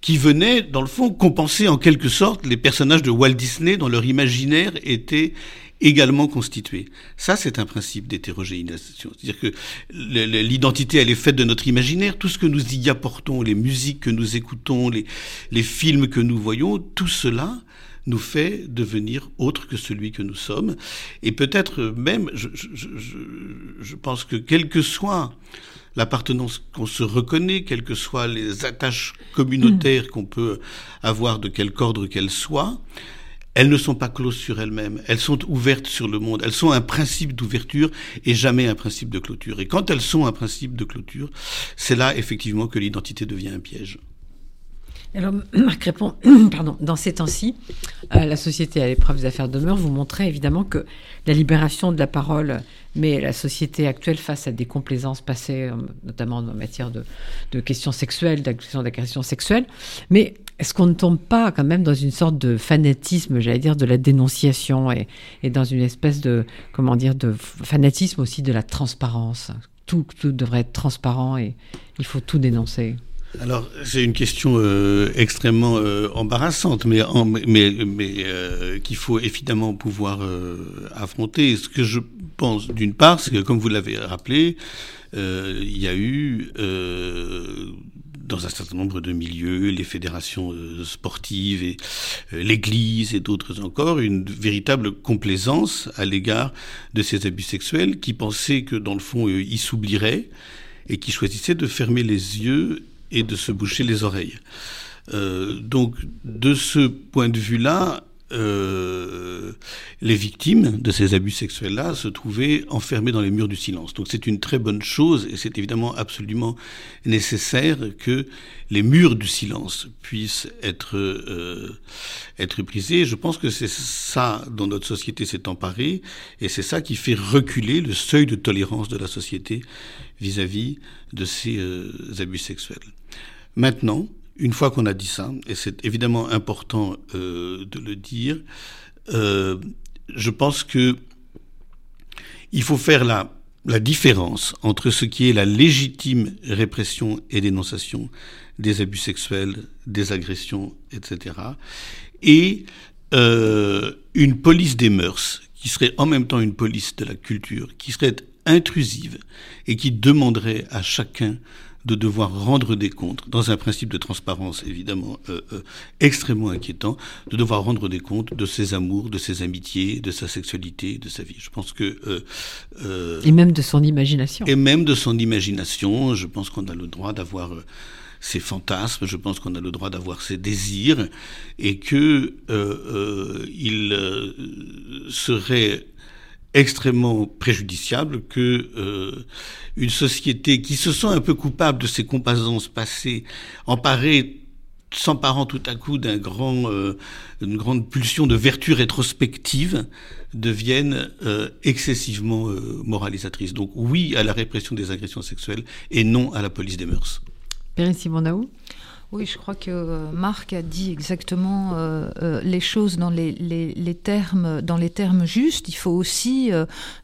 qui venaient, dans le fond, compenser en quelque sorte les personnages de Walt Disney dont leur imaginaire était également constitué. Ça, c'est un principe d'hétérogénéisation. C'est-à-dire que l'identité, elle est faite de notre imaginaire. Tout ce que nous y apportons, les musiques que nous écoutons, les, les films que nous voyons, tout cela nous fait devenir autre que celui que nous sommes. Et peut-être même, je, je, je, je, pense que quelle que soit l'appartenance qu'on se reconnaît, quelles que soient les attaches communautaires mm. qu'on peut avoir de quelque ordre qu'elles soient, elles ne sont pas closes sur elles-mêmes, elles sont ouvertes sur le monde, elles sont un principe d'ouverture et jamais un principe de clôture. Et quand elles sont un principe de clôture, c'est là effectivement que l'identité devient un piège. Alors, [CLEARS THROAT] Marc répond, [CLEARS THROAT] pardon, dans ces temps-ci, euh, la société à l'épreuve des affaires demeure, vous montrez évidemment que la libération de la parole met la société actuelle face à des complaisances passées, euh, notamment en matière de, questions sexuelles, d'agression sexuelle. Mais est-ce qu'on ne tombe pas quand même dans une sorte de fanatisme, j'allais dire, de la dénonciation et, dans une espèce de, comment dire, de fanatisme aussi de la transparence? Tout, devrait être transparent et il faut tout dénoncer. Alors, c'est une question euh, extrêmement euh, embarrassante, mais, mais, mais euh, qu'il faut évidemment pouvoir affronter. Ce que je pense, d'une part, c'est que, comme vous l'avez rappelé, il y a eu dans un certain nombre de milieux, les fédérations euh, sportives et euh, l'Église et d'autres encore, une véritable complaisance à l'égard de ces abus sexuels qui pensaient que dans le fond euh, ils s'oublieraient et qui choisissaient de fermer les yeux et de se boucher les oreilles. donc de ce point de vue-là, les victimes de ces abus sexuels-là se trouvaient enfermées dans les murs du silence. Donc c'est une très bonne chose et c'est évidemment absolument nécessaire que les murs du silence puissent être euh, être brisés. Je pense que c'est ça dont notre société s'est emparée et c'est ça qui fait reculer le seuil de tolérance de la société vis-à-vis de ces euh, abus sexuels. Maintenant, une fois qu'on a dit ça, et c'est évidemment important euh, de le dire, euh, je pense que il faut faire la, différence entre ce qui est la légitime répression et dénonciation des abus sexuels, des agressions, etc., et euh, une police des mœurs qui serait en même temps une police de la culture, qui serait intrusive et qui demanderait à chacun de devoir rendre des comptes, dans un principe de transparence évidemment euh, euh, extrêmement inquiétant, de devoir rendre des comptes de ses amours, de ses amitiés, de sa sexualité, de sa vie. Je pense que... Euh, et même de son imagination. Et même de son imagination. Je pense qu'on a le droit d'avoir ses fantasmes, je pense qu'on a le droit d'avoir ses désirs, et que il serait extrêmement préjudiciable que euh, une société qui se sent un peu coupable de ses compassances passées, emparée s'emparant tout à coup d'un grand, euh, une grande pulsion de vertu rétrospective, devienne euh, excessivement moralisatrice. Donc oui à la répression des agressions sexuelles et non à la police des mœurs. Périne Simonaou oui, je crois que euh, Marc a dit exactement euh, euh, les choses dans les, termes, dans les termes justes. Il faut aussi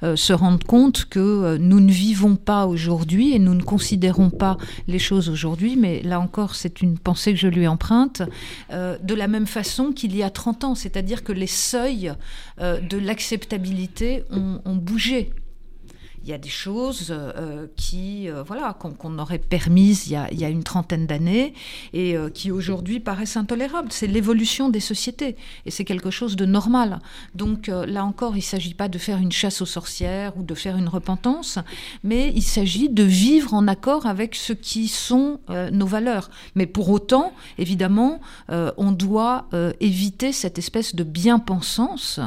se rendre compte que nous ne vivons pas aujourd'hui et nous ne considérons pas les choses aujourd'hui, mais là encore, c'est une pensée que je lui emprunte, de la même façon qu'il y a 30 ans, c'est-à-dire que les seuils de l'acceptabilité ont bougé il y a des choses euh, qui, euh, voilà, qu'on aurait permises il y, a, une trentaine d'années et euh, qui aujourd'hui paraissent intolérables. C'est l'évolution des sociétés et c'est quelque chose de normal. Donc là encore, il ne s'agit pas de faire une chasse aux sorcières ou de faire une repentance, mais il s'agit de vivre en accord avec ce qui sont nos valeurs. Mais pour autant, évidemment, on doit éviter cette espèce de bien-pensance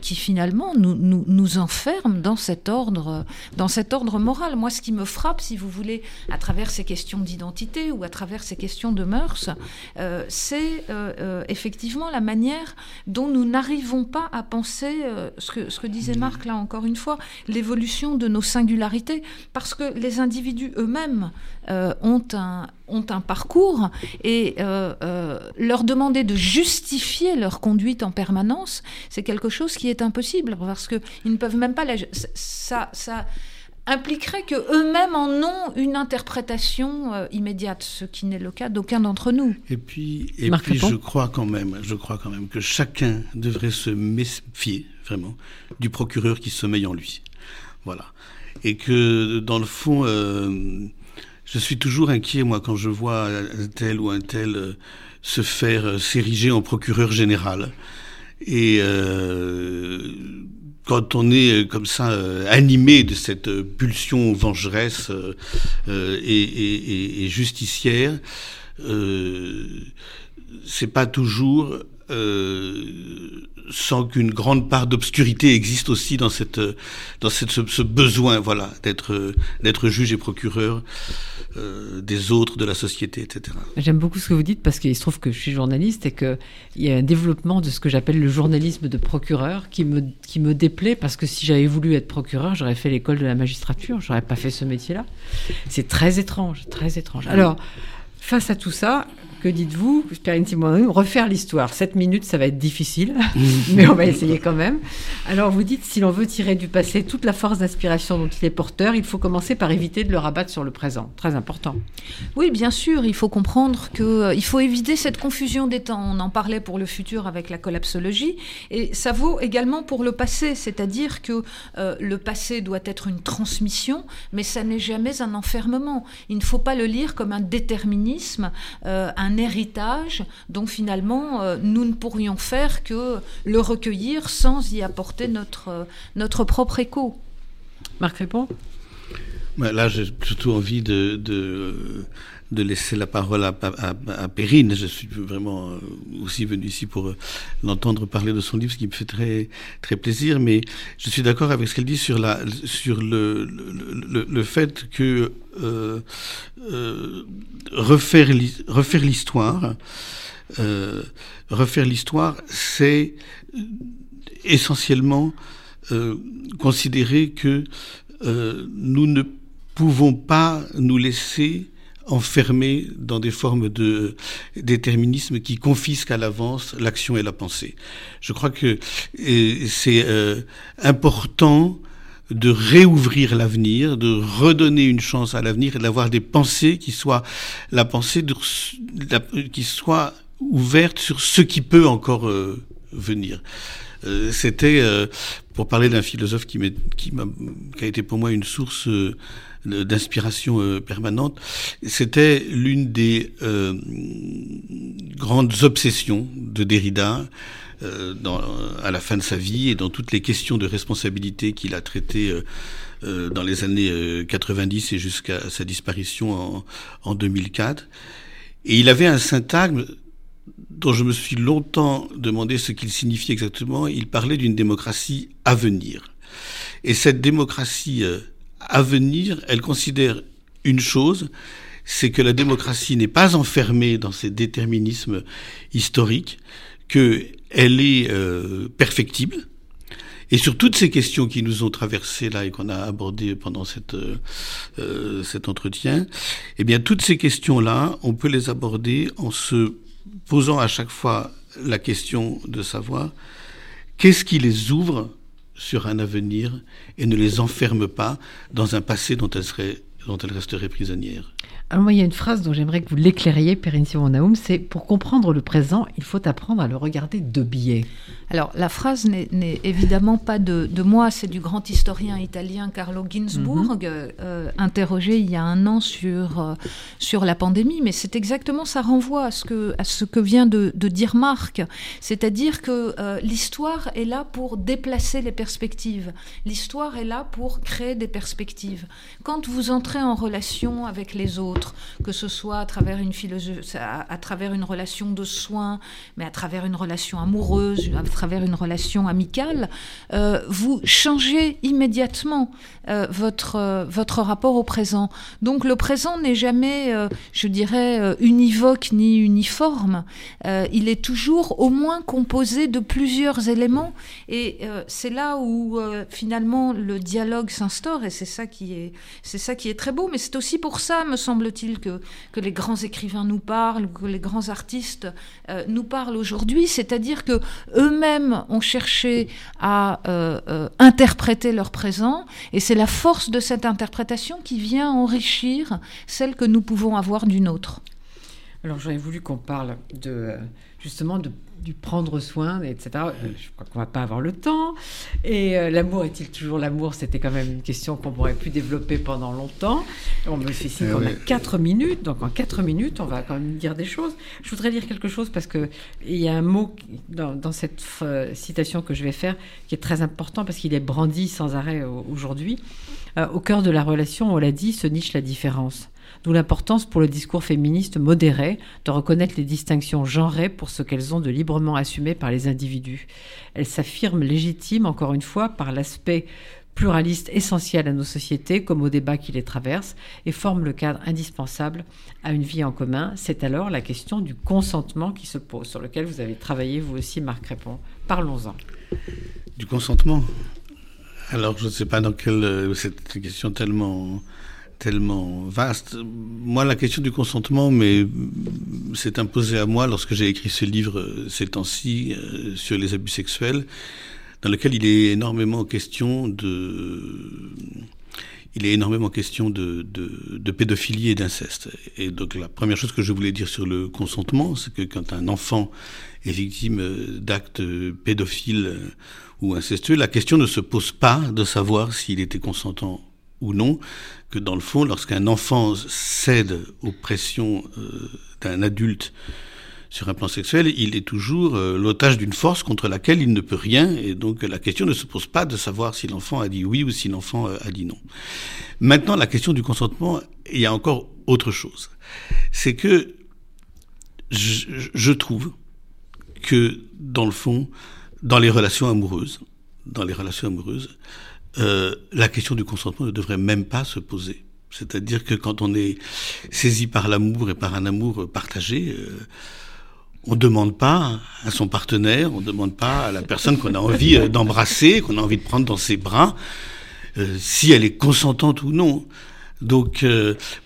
qui finalement nous, nous enferme dans cet ordre euh, dans cet ordre moral. Moi, ce qui me frappe, si vous voulez, à travers ces questions d'identité ou à travers ces questions de mœurs, euh, c'est euh, effectivement la manière dont nous n'arrivons pas à penser ce, que, ce que disait mmh. Marc là encore une fois, l'évolution de nos singularités, parce que les individus eux-mêmes ont un, ont un parcours et leur demander de justifier leur conduite en permanence, c'est quelque chose qui est impossible parce qu'ils ne peuvent même pas la, ça, ça impliquerait que eux-mêmes en ont une interprétation euh, immédiate, ce qui n'est le cas d'aucun d'entre nous. Et puis, et puis je crois quand même, je crois quand même que chacun devrait se méfier vraiment du procureur qui sommeille en lui. Voilà. Et que dans le fond, euh, je suis toujours inquiet moi quand je vois un tel ou un tel euh, se faire s'ériger en procureur général. Et quand on est euh, comme ça euh, animé de cette euh, pulsion vengeresse et, justicière, c'est pas toujours sans qu'une grande part d'obscurité existe aussi dans cette dans cette ce, besoin voilà d'être d'être juge et procureur euh, des autres, de la société, etc. J'aime beaucoup ce que vous dites parce qu'il se trouve que je suis journaliste et qu'il y a un développement de ce que j'appelle le journalisme de procureur qui me, qui me déplaît parce que si j'avais voulu être procureur, j'aurais fait l'école de la magistrature, j'aurais pas fait ce métier-là. C'est très étrange, très étrange. Alors, face à tout ça, que dites-vous, Perrine Simon, refaire l'histoire 7 minutes, ça va être difficile, [LAUGHS] mais on va essayer quand même. Alors vous dites, si l'on veut tirer du passé toute la force d'inspiration dont il est porteur, il faut commencer par éviter de le rabattre sur le présent. Très important. Oui, bien sûr, il faut comprendre qu'il euh, faut éviter cette confusion des temps. On en parlait pour le futur avec la collapsologie, et ça vaut également pour le passé, c'est-à-dire que euh, le passé doit être une transmission, mais ça n'est jamais un enfermement. Il ne faut pas le lire comme un déterminisme, euh, un un héritage dont finalement euh, nous ne pourrions faire que le recueillir sans y apporter notre, euh, notre propre écho. Marc répond Là, j'ai plutôt envie de, de, laisser la parole à, à, Perrine. Je suis vraiment euh, aussi venu ici pour l'entendre parler de son livre, ce qui me fait très, très plaisir. Mais je suis d'accord avec ce qu'elle dit sur, la, sur le, le, le fait que euh, euh, refaire refaire l'histoire. Euh, refaire l'histoire, c'est essentiellement considérer que nous ne pouvons pas nous laisser enfermer dans des formes de déterminisme qui confisquent à l'avance l'action et la pensée. Je crois que c'est important de réouvrir l'avenir, de redonner une chance à l'avenir et d'avoir des pensées qui soient la pensée qui soit ouverte sur ce qui peut encore euh, venir. C'était pour parler d'un philosophe qui, qui, qui, a été pour moi une source d'inspiration permanente. C'était l'une des grandes obsessions de Derrida. À la fin de sa vie et dans toutes les questions de responsabilité qu'il a traitées euh, dans les années 90 euh, et jusqu'à sa disparition en, en 2004. Et il avait un syntagme dont je me suis longtemps demandé ce qu'il signifiait exactement. Il parlait d'une démocratie à venir. Et cette démocratie euh, à venir, elle considère une chose, c'est que la démocratie n'est pas enfermée dans ses déterminismes historiques, qu'elle est euh, perfectible, et sur toutes ces questions qui nous ont traversées là et qu'on a abordées pendant cette, euh, euh, cet entretien, eh bien, toutes ces questions-là, on peut les aborder en se posant à chaque fois la question de savoir qu'est-ce qui les ouvre sur un avenir et ne les enferme pas dans un passé dont elles, seraient, dont elles resteraient prisonnières. Alors moi, il y a une phrase dont j'aimerais que vous l'éclairiez, Perrine Simon c'est pour comprendre le présent, il faut apprendre à le regarder de biais. Alors la phrase n'est évidemment pas de, de moi, c'est du grand historien italien Carlo Ginzburg, mhm. euh, interrogé il y a un an sur, euh, sur la pandémie, mais c'est exactement, ça renvoie à ce que, à ce que vient de, de dire Marc, c'est-à-dire que euh, l'histoire est là pour déplacer les perspectives, l'histoire est là pour créer des perspectives. Quand vous entrez en relation avec les autres, que ce soit à travers une relation de soins, mais à travers une relation amoureuse, à travers une relation amicale, euh, vous changez immédiatement euh, votre, euh, votre rapport au présent. Donc le présent n'est jamais, je dirais, univoque ni uniforme. il est toujours au moins composé de plusieurs éléments, et c'est là où finalement le dialogue s'instaure, et c'est ça qui est, ça qui est très beau. Mais c'est aussi pour ça, me semble il que, que les grands écrivains nous parlent, que les grands artistes euh, nous parlent aujourd'hui, c'est-à-dire que eux-mêmes ont cherché à euh, euh, interpréter leur présent, et c'est la force de cette interprétation qui vient enrichir celle que nous pouvons avoir d'une autre. Alors j'aurais voulu qu'on parle de justement de du prendre soin, etc. Euh, je crois qu'on va pas avoir le temps. Et euh, l'amour est-il toujours l'amour? C'était quand même une question qu'on aurait pu développer pendant longtemps. On me fait signe eh qu'on a 4 minutes, donc en 4 minutes, on va quand même dire des choses. Je voudrais dire quelque chose parce que il y a un mot dans, cette euh, citation que je vais faire qui est très important parce qu'il est brandi sans arrêt aujourd'hui. au cœur de la relation, on l'a dit, se niche la différence. D'où l'importance pour le discours féministe modéré de reconnaître les distinctions genrées pour ce qu'elles ont de librement assumé par les individus. Elles s'affirment légitimes, encore une fois, par l'aspect pluraliste essentiel à nos sociétés comme au débat qui les traverse et forment le cadre indispensable à une vie en commun. C'est alors la question du consentement qui se pose, sur lequel vous avez travaillé vous aussi, Marc Répond. Parlons-en. Du consentement? Alors, je ne sais pas dans quelle... Euh, cette question tellement tellement vaste. Moi, la question du consentement mais s'est imposée à moi lorsque j'ai écrit ce livre euh, ces temps-ci euh, sur les abus sexuels, dans lequel il est énormément question de il est énormément question de, de, de pédophilie et d'inceste. Et donc la première chose que je voulais dire sur le consentement, c'est que quand un enfant est victime d'actes pédophiles ou incestueux, la question ne se pose pas de savoir s'il était consentant ou non, que dans le fond, lorsqu'un enfant cède aux pressions euh, d'un adulte sur un plan sexuel, il est toujours euh, l'otage d'une force contre laquelle il ne peut rien, et donc la question ne se pose pas de savoir si l'enfant a dit oui ou si l'enfant euh, a dit non. Maintenant, la question du consentement, il y a encore autre chose. C'est que je, je trouve que, dans le fond, dans les relations amoureuses, dans les relations amoureuses, euh, la question du consentement ne devrait même pas se poser. C'est-à-dire que quand on est saisi par l'amour et par un amour partagé, euh, on ne demande pas à son partenaire, on ne demande pas à la personne qu'on a envie euh, d'embrasser, qu'on a envie de prendre dans ses bras, si elle est consentante ou non. Donc,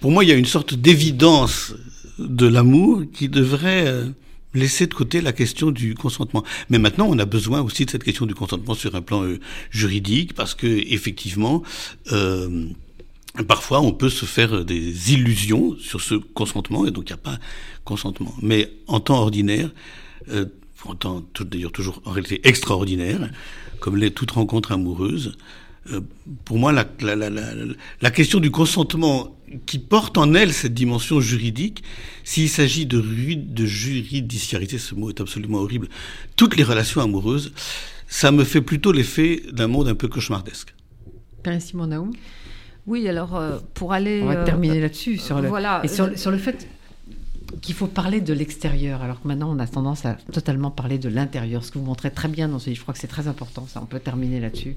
pour moi, il y a une sorte d'évidence de l'amour qui devrait laisser de côté la question du consentement. Mais maintenant, on a besoin aussi de cette question du consentement sur un plan euh, juridique, parce que effectivement, euh, parfois, on peut se faire des illusions sur ce consentement, et donc il n'y a pas consentement. Mais en temps ordinaire, euh, pourtant d'ailleurs toujours en réalité extraordinaire, comme l'est toute rencontre amoureuse. Euh, pour moi, la, la, la, la, question du consentement qui porte en elle cette dimension juridique, s'il s'agit de, de juridiciarité, ce mot est absolument horrible, toutes les relations amoureuses, ça me fait plutôt l'effet d'un monde un peu cauchemardesque. Père Simon Naoum? Oui, alors euh, pour aller... On va terminer là-dessus, sur, le, voilà, et sur, sur le fait qu'il faut parler de l'extérieur, alors que maintenant on a tendance à totalement parler de l'intérieur, ce que vous montrez très bien dans ce livre. Je crois que c'est très important, ça. On peut terminer là-dessus.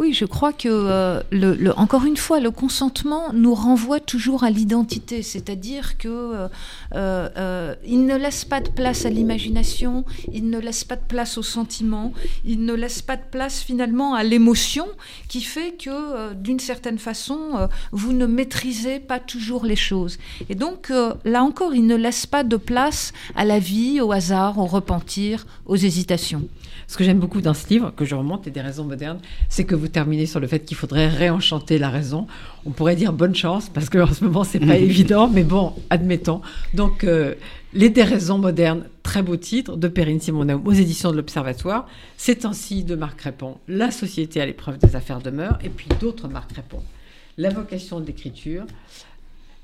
Oui, je crois que, euh, encore une fois, le consentement nous renvoie toujours à l'identité, c'est-à-dire que euh, euh, il ne laisse pas de place à l'imagination, il ne laisse pas de place au sentiment, il ne laisse pas de place finalement à l'émotion, qui fait que, d'une certaine façon, vous ne maîtrisez pas toujours les choses. Et donc, là encore, il ne laisse pas de place à la vie, au hasard, au repentir, aux hésitations. Ce que j'aime beaucoup dans ce livre, que je remonte, et des raisons modernes, c'est que vous terminez sur le fait qu'il faudrait réenchanter la raison. On pourrait dire bonne chance, parce qu'en ce moment, c'est pas [LAUGHS] évident, mais bon, admettons. Donc, euh, Les déraisons modernes, très beau titre, de Perrine Simonaum aux éditions de l'Observatoire. C'est ainsi de Marc Répond, La société à l'épreuve des affaires de mœurs, et puis d'autres Marc Répond. La vocation de l'écriture,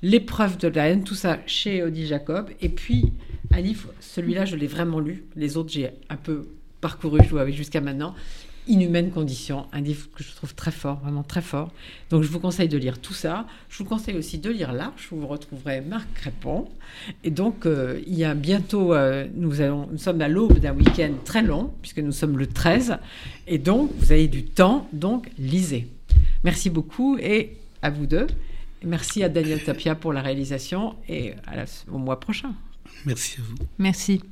L'épreuve de la haine, tout ça chez Audi Jacob. Et puis, un livre, celui-là, je l'ai vraiment lu. Les autres, j'ai un peu parcouru, je dois jusqu'à maintenant. Inhumaine condition, un livre que je trouve très fort, vraiment très fort. Donc je vous conseille de lire tout ça. Je vous conseille aussi de lire l'Arche, où vous retrouverez Marc Crépon. Et donc euh, il y a bientôt, euh, nous sommes à l'aube d'un week-end très long, puisque nous sommes le 13. Et donc vous avez du temps, donc lisez. Merci beaucoup et à vous deux. Merci à Daniel Tapia pour la réalisation et au mois prochain. Merci à vous. Merci.